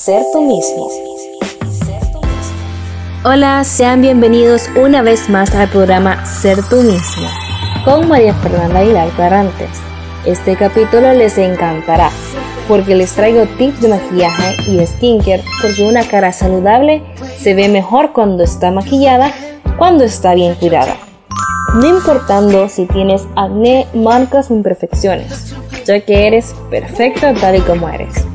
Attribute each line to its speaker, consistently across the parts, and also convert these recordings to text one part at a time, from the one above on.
Speaker 1: ser tú mismo. Hola, sean bienvenidos una vez más al programa Ser tú mismo con María Fernanda Aguilar Clarantes. Este capítulo les encantará porque les traigo tips de maquillaje y skincare porque una cara saludable se ve mejor cuando está maquillada, cuando está bien cuidada. No importando si tienes acné, marcas o imperfecciones, ya que eres perfecto tal y como eres.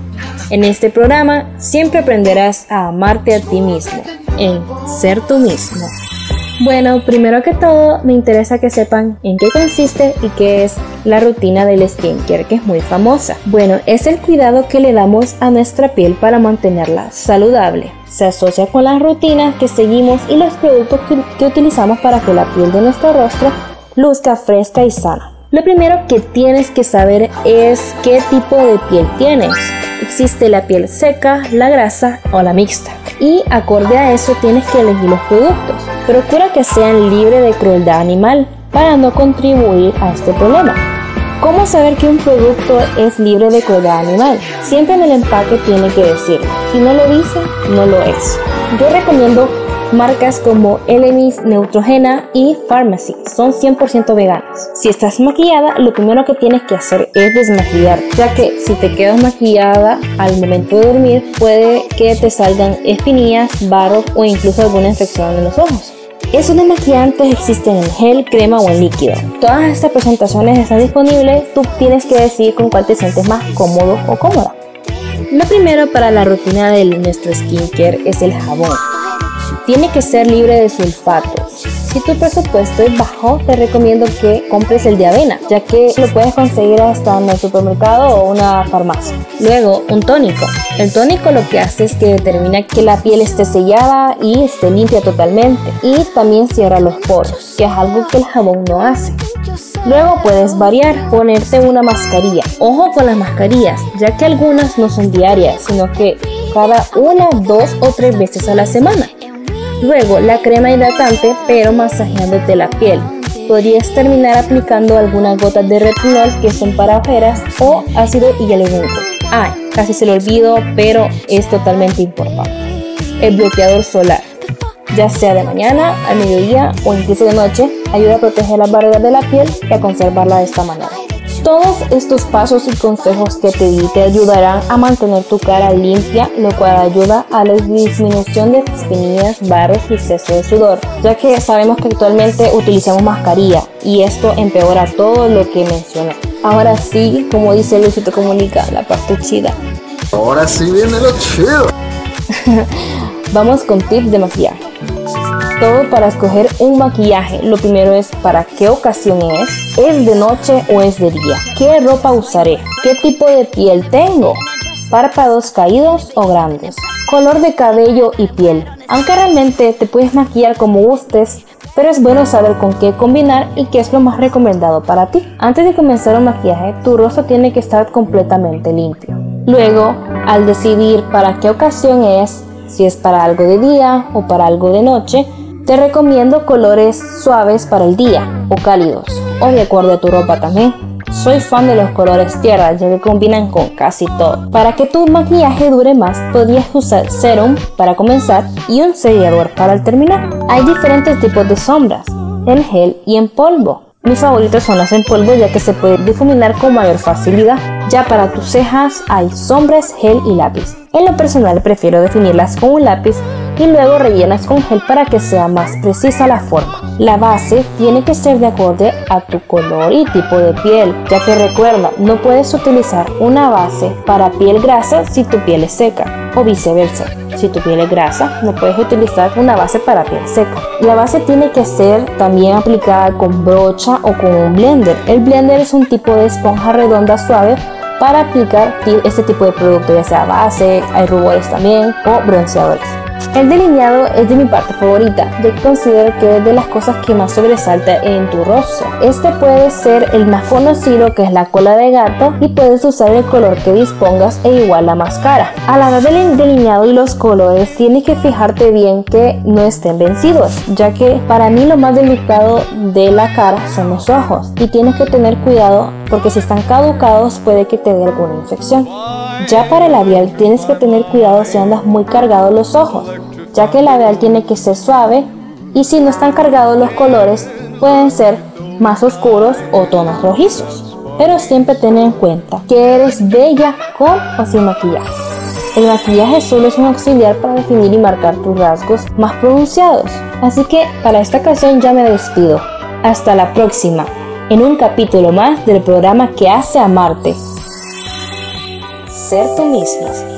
Speaker 1: En este programa siempre aprenderás a amarte a ti mismo, en ser tú mismo. Bueno, primero que todo me interesa que sepan en qué consiste y qué es la rutina del skincare que es muy famosa. Bueno, es el cuidado que le damos a nuestra piel para mantenerla saludable. Se asocia con las rutinas que seguimos y los productos que, que utilizamos para que la piel de nuestro rostro luzca fresca y sana. Lo primero que tienes que saber es qué tipo de piel tienes. Existe la piel seca, la grasa o la mixta. Y acorde a eso tienes que elegir los productos. Procura que sean libres de crueldad animal para no contribuir a este problema. ¿Cómo saber que un producto es libre de crueldad animal? Siempre en el empaque tiene que decirlo. Si no lo dice, no lo es. Yo recomiendo Marcas como Elemis, Neutrogena y Pharmacy son 100% veganas. Si estás maquillada, lo primero que tienes que hacer es desmaquillar, ya que si te quedas maquillada al momento de dormir, puede que te salgan espinillas, barros o incluso alguna infección en los ojos. Esos desmaquillantes existen en gel, crema o en líquido. Todas estas presentaciones están disponibles, tú tienes que decidir con cuál te sientes más cómodo o cómoda. Lo primero para la rutina de nuestro skincare es el jabón tiene que ser libre de sulfatos. Si tu presupuesto es bajo, te recomiendo que compres el de avena, ya que lo puedes conseguir hasta en el supermercado o una farmacia. Luego, un tónico. El tónico lo que hace es que determina que la piel esté sellada y esté limpia totalmente. Y también cierra los poros, que es algo que el jabón no hace. Luego puedes variar, ponerte una mascarilla. Ojo con las mascarillas, ya que algunas no son diarias, sino que cada una, dos o tres veces a la semana. Luego la crema hidratante pero masajeándote la piel. Podrías terminar aplicando algunas gotas de retinol que son para ojeras o ácido hialurónico. Ay, casi se lo olvido, pero es totalmente importante. El bloqueador solar, ya sea de mañana, al mediodía o incluso de noche, ayuda a proteger las barreras de la piel y a conservarla de esta manera. Todos estos pasos y consejos que te di te ayudarán a mantener tu cara limpia, lo cual ayuda a la disminución de espinillas, barros y exceso de sudor, ya que sabemos que actualmente utilizamos mascarilla y esto empeora todo lo que mencioné. Ahora sí, como dice Luisito Comunica, la parte chida.
Speaker 2: Ahora sí viene lo chido.
Speaker 1: Vamos con tips de maquillaje todo para escoger un maquillaje. Lo primero es para qué ocasión es, es de noche o es de día, qué ropa usaré, qué tipo de piel tengo, párpados caídos o grandes, color de cabello y piel. Aunque realmente te puedes maquillar como gustes, pero es bueno saber con qué combinar y qué es lo más recomendado para ti. Antes de comenzar un maquillaje, tu rostro tiene que estar completamente limpio. Luego, al decidir para qué ocasión es, si es para algo de día o para algo de noche, te recomiendo colores suaves para el día o cálidos o de acuerdo a tu ropa también. Soy fan de los colores tierra ya que combinan con casi todo. Para que tu maquillaje dure más, podrías usar serum para comenzar y un sellador para terminar. Hay diferentes tipos de sombras, en gel y en polvo. Mis favoritos son las en polvo ya que se pueden difuminar con mayor facilidad. Ya para tus cejas hay sombras, gel y lápiz. En lo personal prefiero definirlas con un lápiz y luego rellenas con gel para que sea más precisa la forma. La base tiene que ser de acorde a tu color y tipo de piel, ya que recuerda, no puedes utilizar una base para piel grasa si tu piel es seca o viceversa. Si tu piel es grasa, no puedes utilizar una base para piel seca. La base tiene que ser también aplicada con brocha o con un blender. El blender es un tipo de esponja redonda suave para aplicar este tipo de producto, ya sea base, hay rubores también o bronceadores. El delineado es de mi parte favorita, ya considero que es de las cosas que más sobresalta en tu rostro. Este puede ser el más conocido que es la cola de gato y puedes usar el color que dispongas e igual la máscara. A la hora del delineado y los colores tienes que fijarte bien que no estén vencidos, ya que para mí lo más delicado de la cara son los ojos y tienes que tener cuidado porque si están caducados puede que te dé alguna infección. Ya para el labial tienes que tener cuidado si andas muy cargado los ojos, ya que el labial tiene que ser suave y si no están cargados los colores pueden ser más oscuros o tonos rojizos. Pero siempre ten en cuenta que eres bella con o sin maquillaje. El maquillaje solo es un auxiliar para definir y marcar tus rasgos más pronunciados. Así que para esta ocasión ya me despido. Hasta la próxima, en un capítulo más del programa que hace amarte. Ser tú mismo.